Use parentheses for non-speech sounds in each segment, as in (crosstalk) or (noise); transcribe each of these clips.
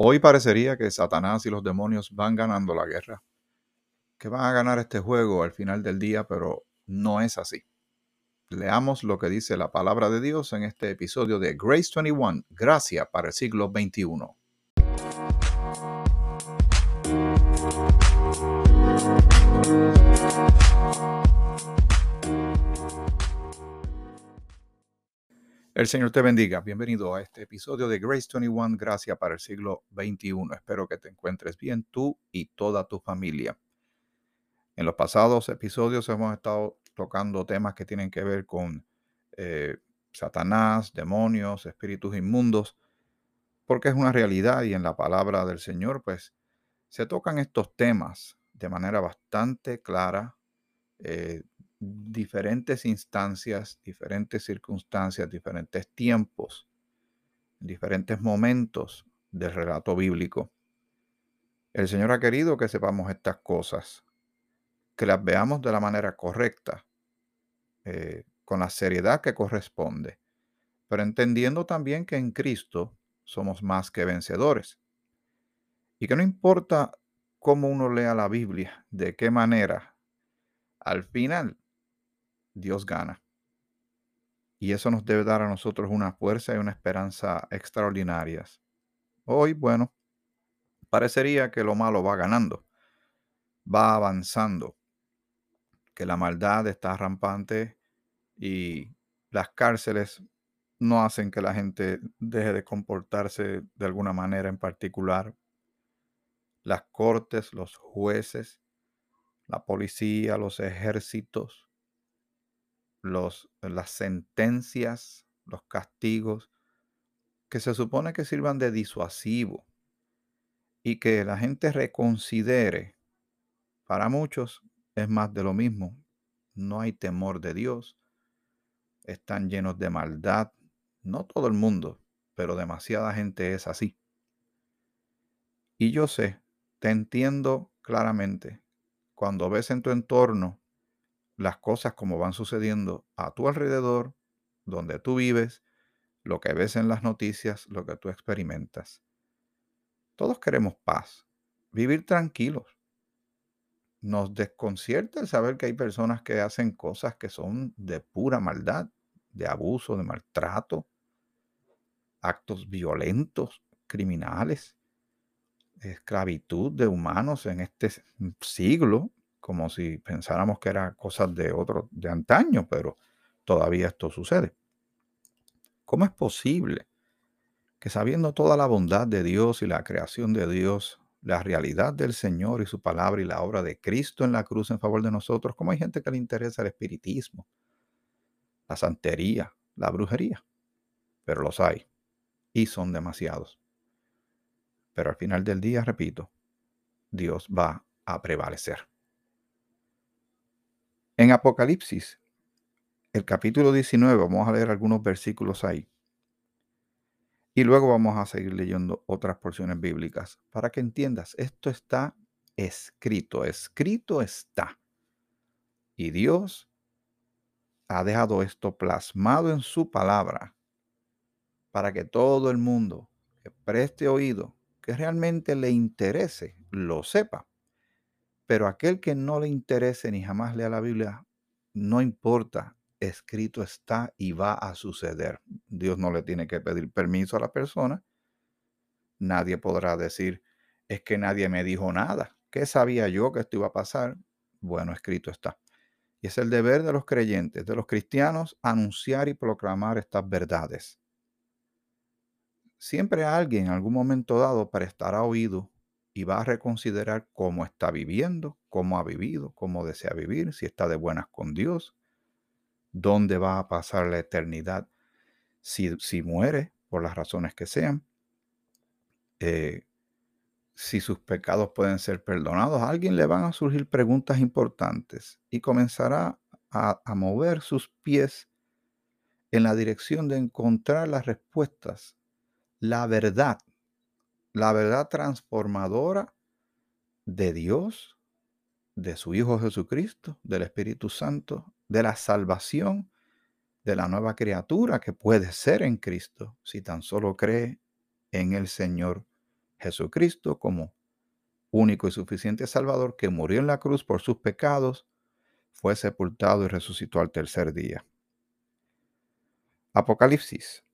Hoy parecería que Satanás y los demonios van ganando la guerra, que van a ganar este juego al final del día, pero no es así. Leamos lo que dice la palabra de Dios en este episodio de Grace 21, Gracia para el siglo XXI. El Señor te bendiga. Bienvenido a este episodio de Grace 21, Gracia para el siglo XXI. Espero que te encuentres bien tú y toda tu familia. En los pasados episodios hemos estado tocando temas que tienen que ver con eh, Satanás, demonios, espíritus inmundos, porque es una realidad y en la palabra del Señor, pues se tocan estos temas de manera bastante clara, eh, diferentes instancias, diferentes circunstancias, diferentes tiempos, diferentes momentos del relato bíblico. El Señor ha querido que sepamos estas cosas, que las veamos de la manera correcta, eh, con la seriedad que corresponde, pero entendiendo también que en Cristo somos más que vencedores. Y que no importa cómo uno lea la Biblia, de qué manera, al final Dios gana. Y eso nos debe dar a nosotros una fuerza y una esperanza extraordinarias. Hoy, bueno, parecería que lo malo va ganando, va avanzando, que la maldad está rampante y las cárceles no hacen que la gente deje de comportarse de alguna manera en particular. Las cortes, los jueces, la policía, los ejércitos, los, las sentencias, los castigos, que se supone que sirvan de disuasivo y que la gente reconsidere, para muchos es más de lo mismo. No hay temor de Dios, están llenos de maldad. No todo el mundo, pero demasiada gente es así. Y yo sé, te entiendo claramente, cuando ves en tu entorno las cosas como van sucediendo a tu alrededor, donde tú vives, lo que ves en las noticias, lo que tú experimentas. Todos queremos paz, vivir tranquilos. Nos desconcierta el saber que hay personas que hacen cosas que son de pura maldad, de abuso, de maltrato, actos violentos, criminales, esclavitud de humanos en este siglo como si pensáramos que era cosas de otro, de antaño, pero todavía esto sucede. ¿Cómo es posible que sabiendo toda la bondad de Dios y la creación de Dios, la realidad del Señor y su palabra y la obra de Cristo en la cruz en favor de nosotros, cómo hay gente que le interesa el espiritismo, la santería, la brujería? Pero los hay y son demasiados. Pero al final del día, repito, Dios va a prevalecer. En Apocalipsis, el capítulo 19, vamos a leer algunos versículos ahí. Y luego vamos a seguir leyendo otras porciones bíblicas para que entiendas, esto está escrito, escrito está. Y Dios ha dejado esto plasmado en su palabra para que todo el mundo que preste oído, que realmente le interese, lo sepa. Pero aquel que no le interese ni jamás lea la Biblia, no importa, escrito está y va a suceder. Dios no le tiene que pedir permiso a la persona. Nadie podrá decir, es que nadie me dijo nada. ¿Qué sabía yo que esto iba a pasar? Bueno, escrito está. Y es el deber de los creyentes, de los cristianos, anunciar y proclamar estas verdades. Siempre alguien en algún momento dado prestará oído y va a reconsiderar cómo está viviendo, cómo ha vivido, cómo desea vivir, si está de buenas con Dios, dónde va a pasar la eternidad si, si muere por las razones que sean, eh, si sus pecados pueden ser perdonados. A alguien le van a surgir preguntas importantes y comenzará a, a mover sus pies en la dirección de encontrar las respuestas, la verdad la verdad transformadora de Dios, de su Hijo Jesucristo, del Espíritu Santo, de la salvación, de la nueva criatura que puede ser en Cristo si tan solo cree en el Señor Jesucristo como único y suficiente Salvador que murió en la cruz por sus pecados, fue sepultado y resucitó al tercer día. Apocalipsis,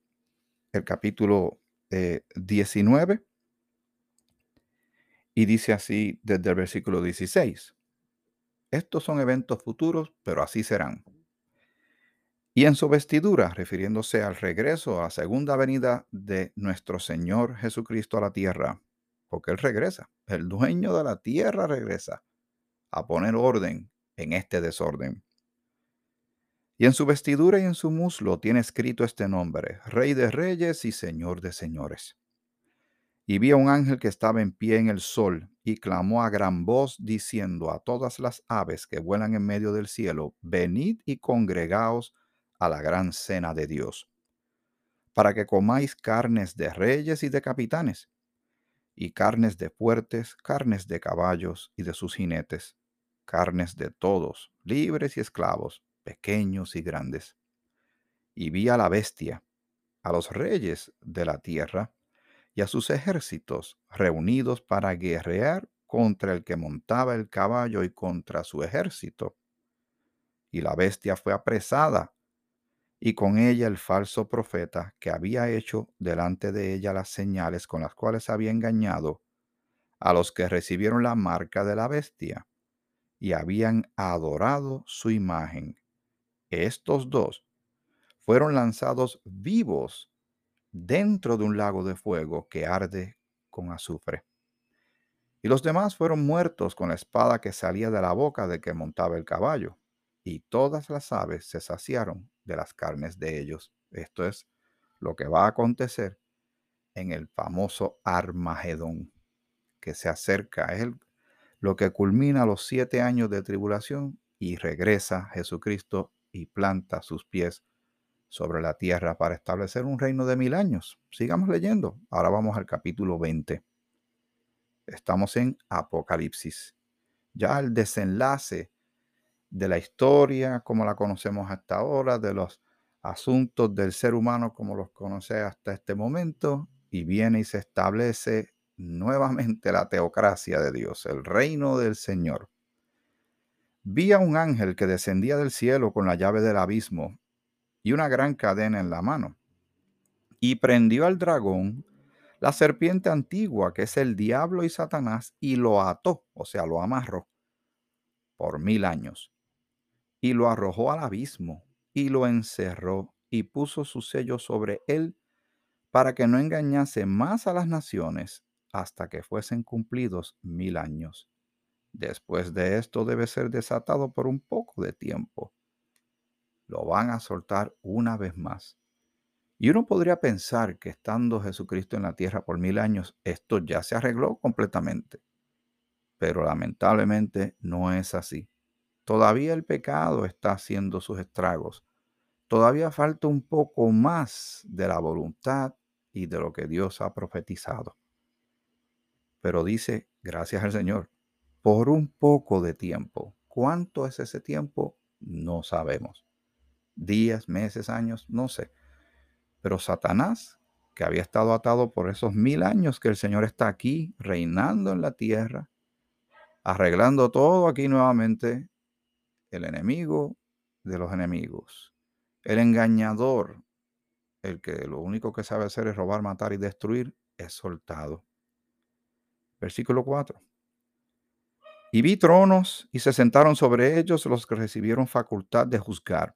el capítulo 19, eh, y dice así desde el versículo 16. Estos son eventos futuros, pero así serán. Y en su vestidura, refiriéndose al regreso, a la segunda venida de nuestro Señor Jesucristo a la tierra, porque Él regresa, el dueño de la tierra regresa a poner orden en este desorden. Y en su vestidura y en su muslo tiene escrito este nombre, Rey de Reyes y Señor de Señores. Y vi a un ángel que estaba en pie en el sol y clamó a gran voz diciendo a todas las aves que vuelan en medio del cielo, venid y congregaos a la gran cena de Dios, para que comáis carnes de reyes y de capitanes, y carnes de fuertes, carnes de caballos y de sus jinetes, carnes de todos, libres y esclavos, pequeños y grandes. Y vi a la bestia, a los reyes de la tierra, y a sus ejércitos reunidos para guerrear contra el que montaba el caballo y contra su ejército. Y la bestia fue apresada, y con ella el falso profeta que había hecho delante de ella las señales con las cuales había engañado a los que recibieron la marca de la bestia y habían adorado su imagen. Estos dos fueron lanzados vivos dentro de un lago de fuego que arde con azufre. Y los demás fueron muertos con la espada que salía de la boca de que montaba el caballo, y todas las aves se saciaron de las carnes de ellos. Esto es lo que va a acontecer en el famoso Armagedón que se acerca. Es lo que culmina los siete años de tribulación y regresa Jesucristo y planta sus pies sobre la tierra para establecer un reino de mil años. Sigamos leyendo. Ahora vamos al capítulo 20. Estamos en Apocalipsis. Ya el desenlace de la historia como la conocemos hasta ahora, de los asuntos del ser humano como los conoce hasta este momento, y viene y se establece nuevamente la teocracia de Dios, el reino del Señor. Vi a un ángel que descendía del cielo con la llave del abismo y una gran cadena en la mano. Y prendió al dragón, la serpiente antigua, que es el diablo y Satanás, y lo ató, o sea, lo amarró, por mil años. Y lo arrojó al abismo, y lo encerró, y puso su sello sobre él, para que no engañase más a las naciones hasta que fuesen cumplidos mil años. Después de esto debe ser desatado por un poco de tiempo lo van a soltar una vez más. Y uno podría pensar que estando Jesucristo en la tierra por mil años, esto ya se arregló completamente. Pero lamentablemente no es así. Todavía el pecado está haciendo sus estragos. Todavía falta un poco más de la voluntad y de lo que Dios ha profetizado. Pero dice, gracias al Señor, por un poco de tiempo. ¿Cuánto es ese tiempo? No sabemos días, meses, años, no sé. Pero Satanás, que había estado atado por esos mil años que el Señor está aquí, reinando en la tierra, arreglando todo aquí nuevamente, el enemigo de los enemigos, el engañador, el que lo único que sabe hacer es robar, matar y destruir, es soltado. Versículo 4. Y vi tronos y se sentaron sobre ellos los que recibieron facultad de juzgar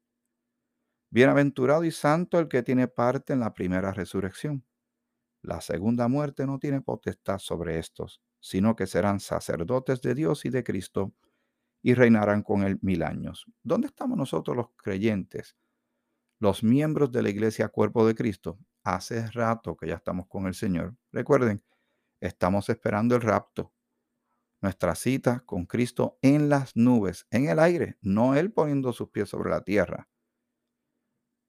Bienaventurado y santo el que tiene parte en la primera resurrección. La segunda muerte no tiene potestad sobre estos, sino que serán sacerdotes de Dios y de Cristo y reinarán con él mil años. ¿Dónde estamos nosotros los creyentes? Los miembros de la iglesia cuerpo de Cristo. Hace rato que ya estamos con el Señor. Recuerden, estamos esperando el rapto, nuestra cita con Cristo en las nubes, en el aire, no Él poniendo sus pies sobre la tierra.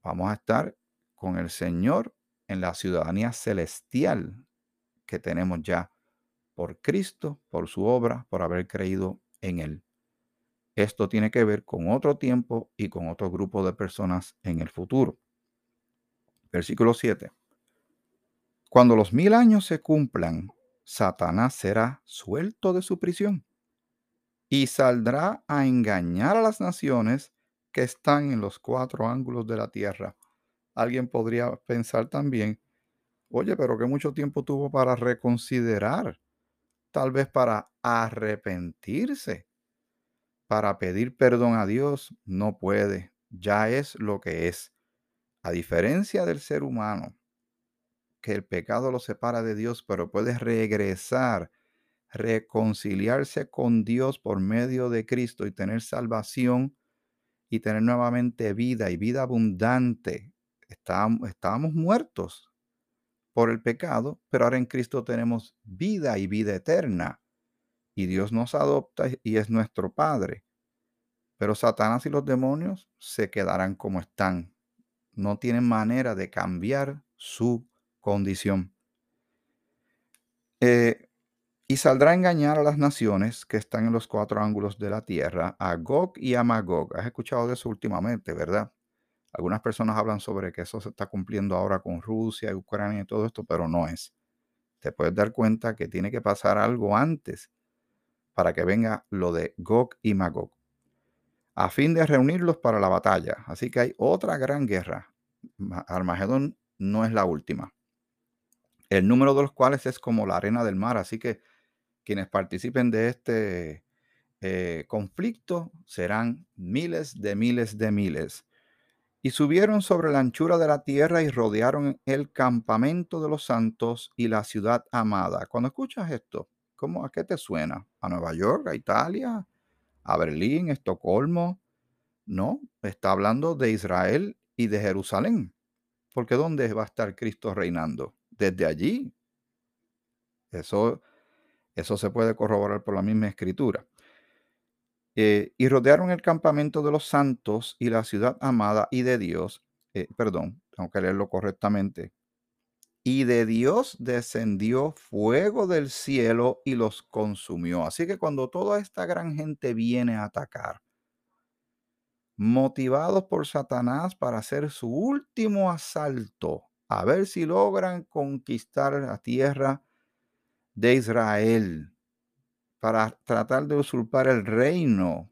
Vamos a estar con el Señor en la ciudadanía celestial que tenemos ya por Cristo, por su obra, por haber creído en Él. Esto tiene que ver con otro tiempo y con otro grupo de personas en el futuro. Versículo 7. Cuando los mil años se cumplan, Satanás será suelto de su prisión y saldrá a engañar a las naciones que están en los cuatro ángulos de la tierra. Alguien podría pensar también, oye, pero que mucho tiempo tuvo para reconsiderar, tal vez para arrepentirse para pedir perdón a Dios, no puede. Ya es lo que es. A diferencia del ser humano, que el pecado lo separa de Dios, pero puede regresar, reconciliarse con Dios por medio de Cristo y tener salvación y tener nuevamente vida y vida abundante. Estábamos, estábamos muertos por el pecado, pero ahora en Cristo tenemos vida y vida eterna y Dios nos adopta y es nuestro Padre. Pero Satanás y los demonios se quedarán como están. No tienen manera de cambiar su condición. Eh, y saldrá a engañar a las naciones que están en los cuatro ángulos de la tierra, a Gog y a Magog. Has escuchado de eso últimamente, ¿verdad? Algunas personas hablan sobre que eso se está cumpliendo ahora con Rusia y Ucrania y todo esto, pero no es. Te puedes dar cuenta que tiene que pasar algo antes para que venga lo de Gog y Magog, a fin de reunirlos para la batalla. Así que hay otra gran guerra. Armagedón no es la última. El número de los cuales es como la arena del mar, así que quienes participen de este eh, conflicto serán miles de miles de miles. Y subieron sobre la anchura de la tierra y rodearon el campamento de los santos y la ciudad amada. Cuando escuchas esto, ¿Cómo, ¿A qué te suena? ¿A Nueva York? ¿A Italia? ¿A Berlín? ¿Estocolmo? No, está hablando de Israel y de Jerusalén. Porque ¿dónde va a estar Cristo reinando? Desde allí. Eso, eso se puede corroborar por la misma escritura. Eh, y rodearon el campamento de los santos y la ciudad amada y de Dios. Eh, perdón, tengo que leerlo correctamente y de Dios descendió fuego del cielo y los consumió. Así que cuando toda esta gran gente viene a atacar, motivados por Satanás para hacer su último asalto, a ver si logran conquistar la tierra de Israel, para tratar de usurpar el reino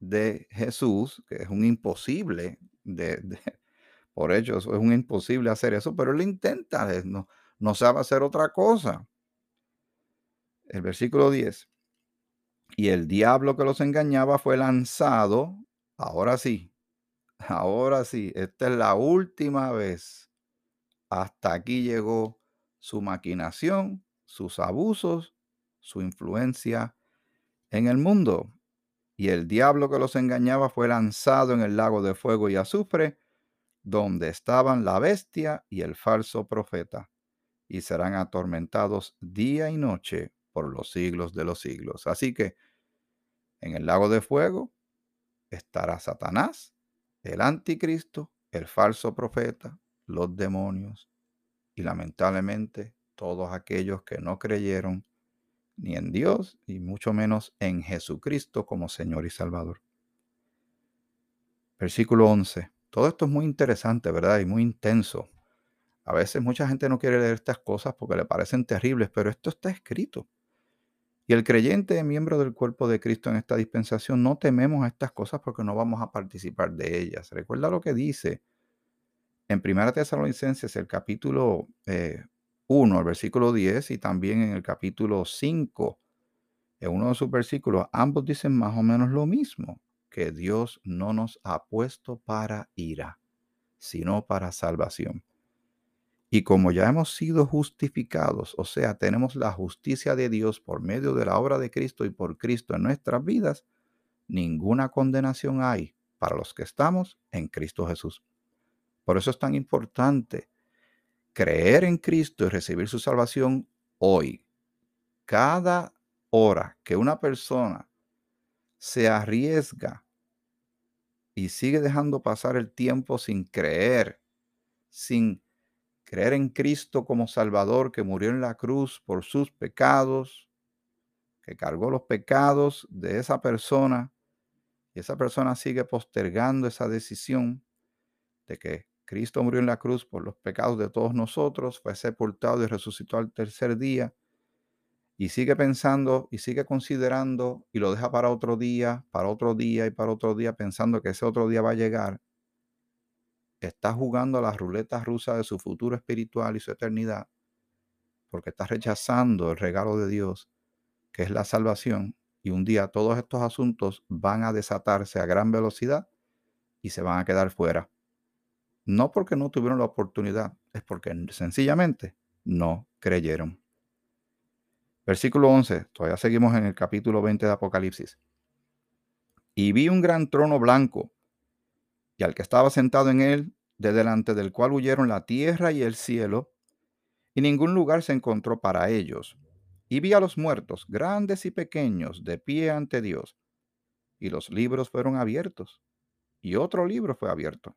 de Jesús, que es un imposible de, (laughs) por hecho, es un imposible hacer eso, pero él intenta, no, no sabe hacer otra cosa. El versículo 10. Y el diablo que los engañaba fue lanzado, ahora sí, ahora sí, esta es la última vez. Hasta aquí llegó su maquinación, sus abusos, su influencia en el mundo. Y el diablo que los engañaba fue lanzado en el lago de fuego y azufre, donde estaban la bestia y el falso profeta, y serán atormentados día y noche por los siglos de los siglos. Así que en el lago de fuego estará Satanás, el anticristo, el falso profeta, los demonios y lamentablemente todos aquellos que no creyeron ni en Dios y mucho menos en Jesucristo como Señor y Salvador. Versículo 11. Todo esto es muy interesante, ¿verdad? Y muy intenso. A veces mucha gente no quiere leer estas cosas porque le parecen terribles, pero esto está escrito. Y el creyente, miembro del cuerpo de Cristo en esta dispensación, no tememos a estas cosas porque no vamos a participar de ellas. Recuerda lo que dice en 1 Tesalonicenses, el capítulo 1, eh, el versículo 10, y también en el capítulo 5, en uno de sus versículos, ambos dicen más o menos lo mismo que Dios no nos ha puesto para ira, sino para salvación. Y como ya hemos sido justificados, o sea, tenemos la justicia de Dios por medio de la obra de Cristo y por Cristo en nuestras vidas, ninguna condenación hay para los que estamos en Cristo Jesús. Por eso es tan importante creer en Cristo y recibir su salvación hoy, cada hora que una persona se arriesga y sigue dejando pasar el tiempo sin creer, sin creer en Cristo como Salvador que murió en la cruz por sus pecados, que cargó los pecados de esa persona, y esa persona sigue postergando esa decisión de que Cristo murió en la cruz por los pecados de todos nosotros, fue sepultado y resucitó al tercer día, y sigue pensando y sigue considerando y lo deja para otro día, para otro día y para otro día, pensando que ese otro día va a llegar, está jugando a la ruleta rusa de su futuro espiritual y su eternidad, porque está rechazando el regalo de Dios, que es la salvación, y un día todos estos asuntos van a desatarse a gran velocidad y se van a quedar fuera. No porque no tuvieron la oportunidad, es porque sencillamente no creyeron. Versículo 11, todavía seguimos en el capítulo 20 de Apocalipsis. Y vi un gran trono blanco, y al que estaba sentado en él, de delante del cual huyeron la tierra y el cielo, y ningún lugar se encontró para ellos. Y vi a los muertos, grandes y pequeños, de pie ante Dios, y los libros fueron abiertos, y otro libro fue abierto,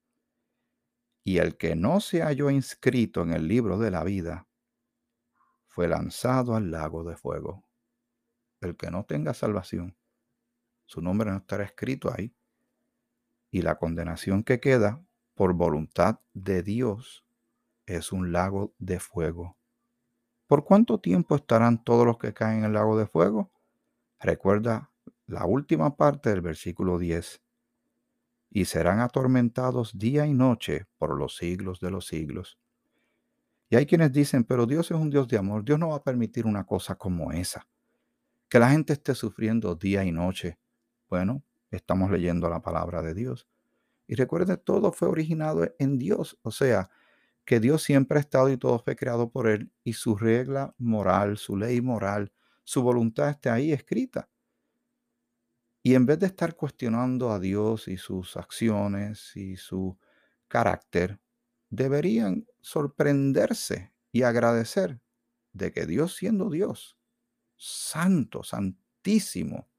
Y el que no se halló inscrito en el libro de la vida fue lanzado al lago de fuego. El que no tenga salvación, su nombre no estará escrito ahí. Y la condenación que queda por voluntad de Dios es un lago de fuego. ¿Por cuánto tiempo estarán todos los que caen en el lago de fuego? Recuerda la última parte del versículo 10. Y serán atormentados día y noche por los siglos de los siglos. Y hay quienes dicen, pero Dios es un Dios de amor. Dios no va a permitir una cosa como esa. Que la gente esté sufriendo día y noche. Bueno, estamos leyendo la palabra de Dios. Y recuerde, todo fue originado en Dios. O sea, que Dios siempre ha estado y todo fue creado por Él. Y su regla moral, su ley moral, su voluntad está ahí escrita. Y en vez de estar cuestionando a Dios y sus acciones y su carácter, deberían sorprenderse y agradecer de que Dios siendo Dios, santo, santísimo,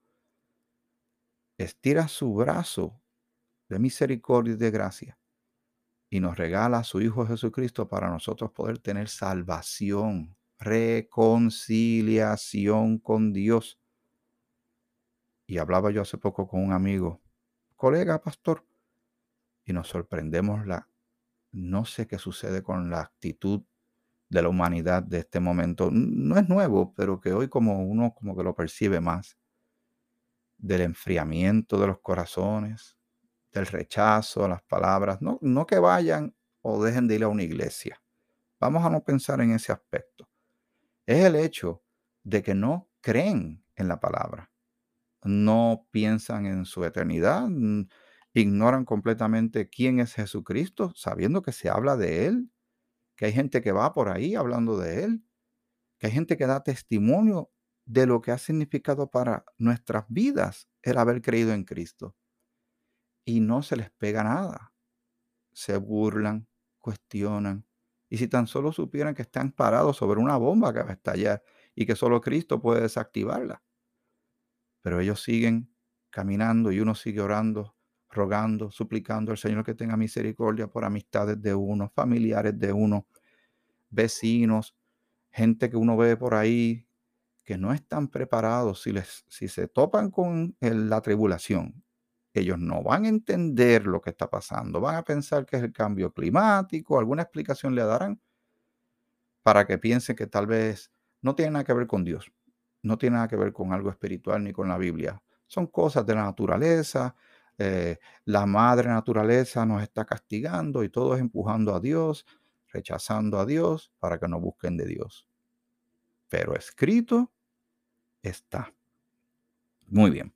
estira su brazo de misericordia y de gracia y nos regala a su Hijo Jesucristo para nosotros poder tener salvación, reconciliación con Dios. Y hablaba yo hace poco con un amigo, colega pastor, y nos sorprendemos la no sé qué sucede con la actitud de la humanidad de este momento. No es nuevo, pero que hoy como uno como que lo percibe más. Del enfriamiento de los corazones, del rechazo a las palabras. No, no que vayan o dejen de ir a una iglesia. Vamos a no pensar en ese aspecto. Es el hecho de que no creen en la palabra. No piensan en su eternidad, ignoran completamente quién es Jesucristo, sabiendo que se habla de Él, que hay gente que va por ahí hablando de Él, que hay gente que da testimonio de lo que ha significado para nuestras vidas el haber creído en Cristo. Y no se les pega nada. Se burlan, cuestionan. Y si tan solo supieran que están parados sobre una bomba que va a estallar y que solo Cristo puede desactivarla. Pero ellos siguen caminando y uno sigue orando rogando, suplicando al Señor que tenga misericordia por amistades de uno, familiares de uno, vecinos, gente que uno ve por ahí que no están preparados si, les, si se topan con la tribulación. Ellos no van a entender lo que está pasando, van a pensar que es el cambio climático, alguna explicación le darán para que piensen que tal vez no tiene nada que ver con Dios, no tiene nada que ver con algo espiritual ni con la Biblia. Son cosas de la naturaleza, eh, la madre naturaleza nos está castigando y todos empujando a Dios, rechazando a Dios para que no busquen de Dios. pero escrito está. Muy bien.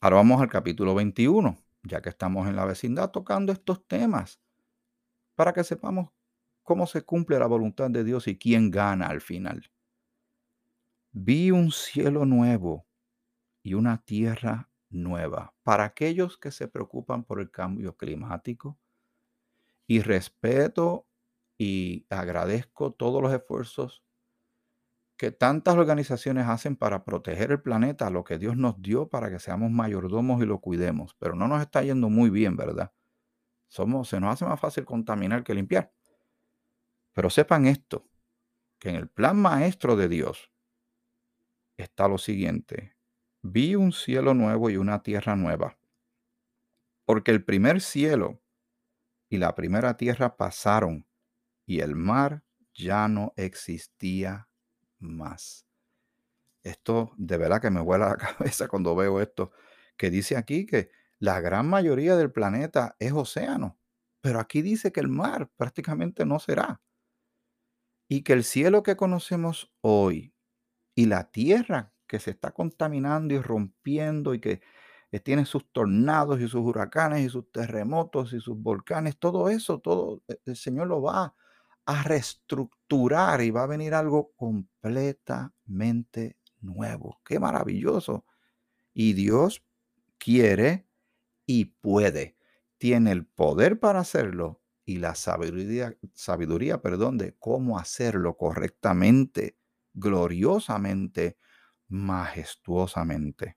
Ahora vamos al capítulo 21, ya que estamos en la vecindad tocando estos temas, para que sepamos cómo se cumple la voluntad de Dios y quién gana al final. Vi un cielo nuevo y una tierra nueva. Para aquellos que se preocupan por el cambio climático, y respeto y agradezco todos los esfuerzos que tantas organizaciones hacen para proteger el planeta, lo que Dios nos dio para que seamos mayordomos y lo cuidemos, pero no nos está yendo muy bien, ¿verdad? Somos, se nos hace más fácil contaminar que limpiar. Pero sepan esto, que en el plan maestro de Dios está lo siguiente. Vi un cielo nuevo y una tierra nueva, porque el primer cielo y la primera tierra pasaron y el mar ya no existía más. Esto de verdad que me vuela la (laughs) cabeza cuando veo esto, que dice aquí que la gran mayoría del planeta es océano, pero aquí dice que el mar prácticamente no será. Y que el cielo que conocemos hoy y la tierra que se está contaminando y rompiendo y que tiene sus tornados y sus huracanes y sus terremotos y sus volcanes, todo eso, todo e, el Señor lo va a reestructurar y va a venir algo completamente nuevo. Qué maravilloso. Y Dios quiere y puede. Tiene el poder para hacerlo y la sabiduría, sabiduría, perdón, de cómo hacerlo correctamente, gloriosamente, majestuosamente.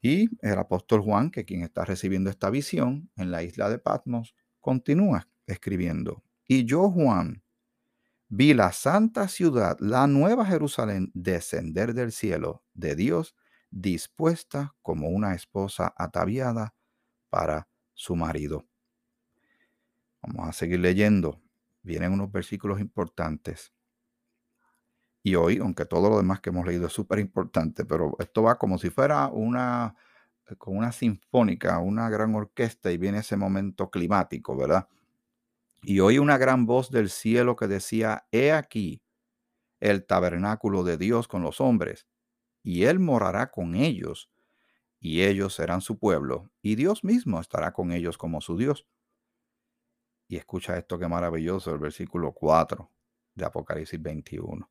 Y el apóstol Juan, que quien está recibiendo esta visión en la isla de Patmos, continúa escribiendo. Y yo, Juan, vi la santa ciudad, la nueva Jerusalén, descender del cielo de Dios, dispuesta como una esposa ataviada para su marido. Vamos a seguir leyendo. Vienen unos versículos importantes. Y hoy, aunque todo lo demás que hemos leído es súper importante, pero esto va como si fuera una, eh, con una sinfónica, una gran orquesta y viene ese momento climático, ¿verdad? Y oí una gran voz del cielo que decía, He aquí el tabernáculo de Dios con los hombres, y Él morará con ellos, y ellos serán su pueblo, y Dios mismo estará con ellos como su Dios. Y escucha esto que maravilloso, el versículo 4 de Apocalipsis 21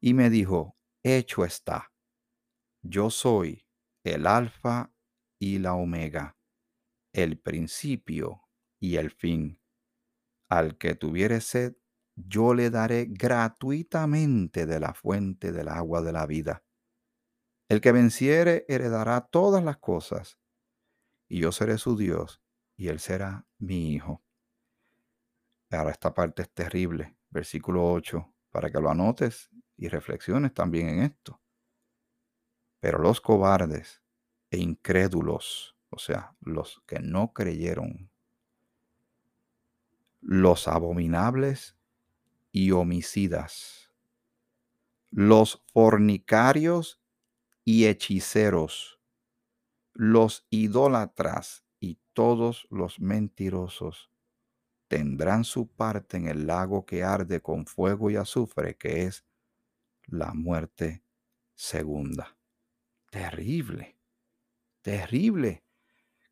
y me dijo, hecho está, yo soy el alfa y la omega, el principio y el fin. Al que tuviere sed, yo le daré gratuitamente de la fuente del agua de la vida. El que venciere heredará todas las cosas, y yo seré su Dios, y él será mi hijo. Ahora esta parte es terrible, versículo 8, para que lo anotes y reflexiones también en esto. Pero los cobardes e incrédulos, o sea, los que no creyeron, los abominables y homicidas, los fornicarios y hechiceros, los idólatras y todos los mentirosos tendrán su parte en el lago que arde con fuego y azufre, que es la muerte segunda. Terrible, terrible.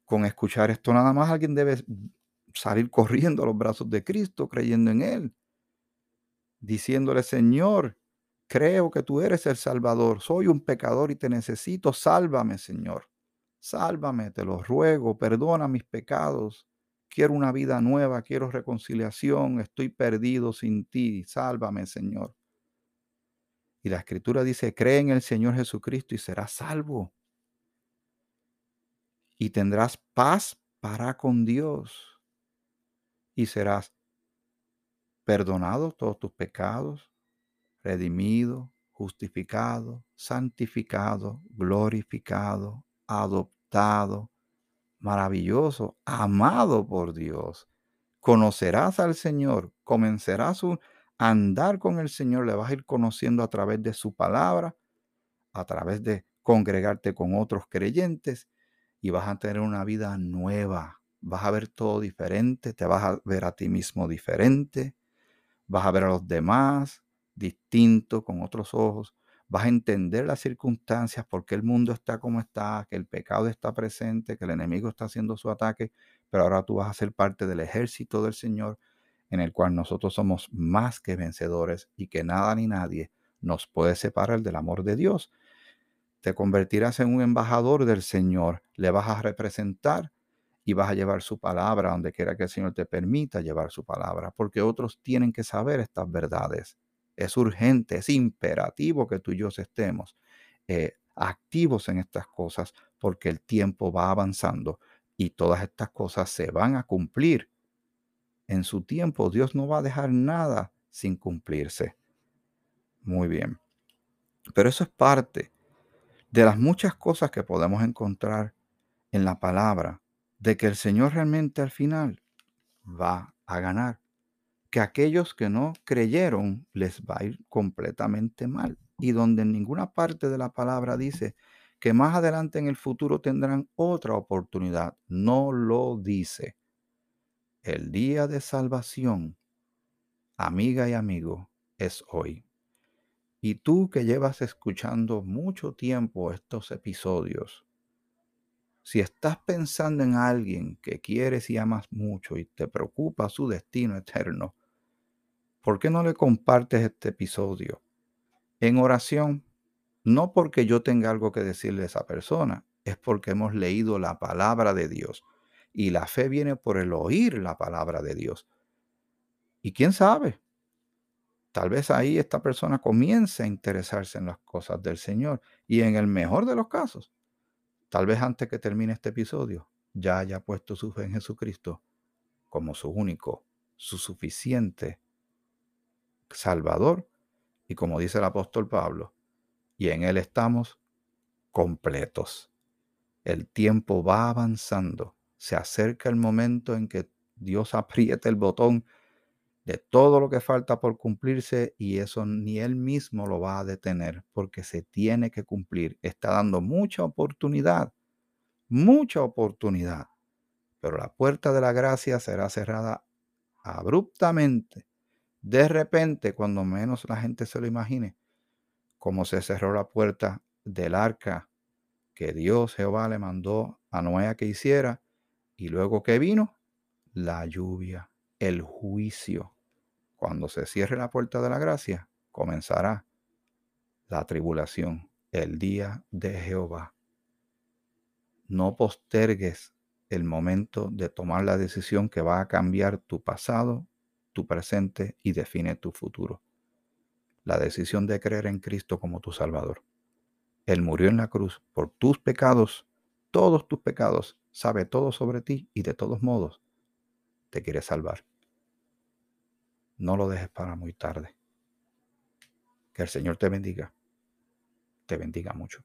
Con escuchar esto nada más alguien debe salir corriendo a los brazos de Cristo, creyendo en Él, diciéndole, Señor, creo que tú eres el Salvador, soy un pecador y te necesito, sálvame, Señor. Sálvame, te lo ruego, perdona mis pecados. Quiero una vida nueva, quiero reconciliación, estoy perdido sin ti, sálvame, Señor. Y la escritura dice, cree en el Señor Jesucristo y serás salvo. Y tendrás paz para con Dios. Y serás perdonado todos tus pecados, redimido, justificado, santificado, glorificado, adoptado, maravilloso, amado por Dios. Conocerás al Señor, comenzarás a andar con el Señor, le vas a ir conociendo a través de su palabra, a través de congregarte con otros creyentes y vas a tener una vida nueva. Vas a ver todo diferente, te vas a ver a ti mismo diferente, vas a ver a los demás distinto, con otros ojos, vas a entender las circunstancias, por qué el mundo está como está, que el pecado está presente, que el enemigo está haciendo su ataque, pero ahora tú vas a ser parte del ejército del Señor, en el cual nosotros somos más que vencedores y que nada ni nadie nos puede separar del amor de Dios. Te convertirás en un embajador del Señor, le vas a representar y vas a llevar su palabra donde quiera que el Señor te permita llevar su palabra, porque otros tienen que saber estas verdades. Es urgente, es imperativo que tú y yo estemos eh, activos en estas cosas, porque el tiempo va avanzando y todas estas cosas se van a cumplir. En su tiempo Dios no va a dejar nada sin cumplirse. Muy bien. Pero eso es parte de las muchas cosas que podemos encontrar en la palabra de que el Señor realmente al final va a ganar. Que aquellos que no creyeron les va a ir completamente mal. Y donde en ninguna parte de la palabra dice que más adelante en el futuro tendrán otra oportunidad. No lo dice. El día de salvación, amiga y amigo, es hoy. Y tú que llevas escuchando mucho tiempo estos episodios, si estás pensando en alguien que quieres y amas mucho y te preocupa su destino eterno, ¿por qué no le compartes este episodio en oración? No porque yo tenga algo que decirle a esa persona, es porque hemos leído la palabra de Dios. Y la fe viene por el oír la palabra de Dios. Y quién sabe, tal vez ahí esta persona comience a interesarse en las cosas del Señor. Y en el mejor de los casos, Tal vez antes que termine este episodio ya haya puesto su fe en Jesucristo como su único, su suficiente Salvador y como dice el apóstol Pablo, y en Él estamos completos. El tiempo va avanzando, se acerca el momento en que Dios (laughs) apriete el botón de todo lo que falta por cumplirse y eso ni él mismo lo va a detener porque se tiene que cumplir. Está dando mucha oportunidad, mucha oportunidad, pero la puerta de la gracia será cerrada abruptamente, de repente, cuando menos la gente se lo imagine, como se cerró la puerta del arca que Dios Jehová le mandó a Noé que hiciera, y luego que vino, la lluvia, el juicio cuando se cierre la puerta de la gracia, comenzará la tribulación, el día de Jehová. No postergues el momento de tomar la decisión que va a cambiar tu pasado, tu presente y define tu futuro. La decisión de creer en Cristo como tu Salvador. Él murió en la cruz por tus pecados, todos tus pecados, sabe todo sobre ti y de todos modos te quiere salvar. No lo dejes para muy tarde. Que el Señor te bendiga. Te bendiga mucho.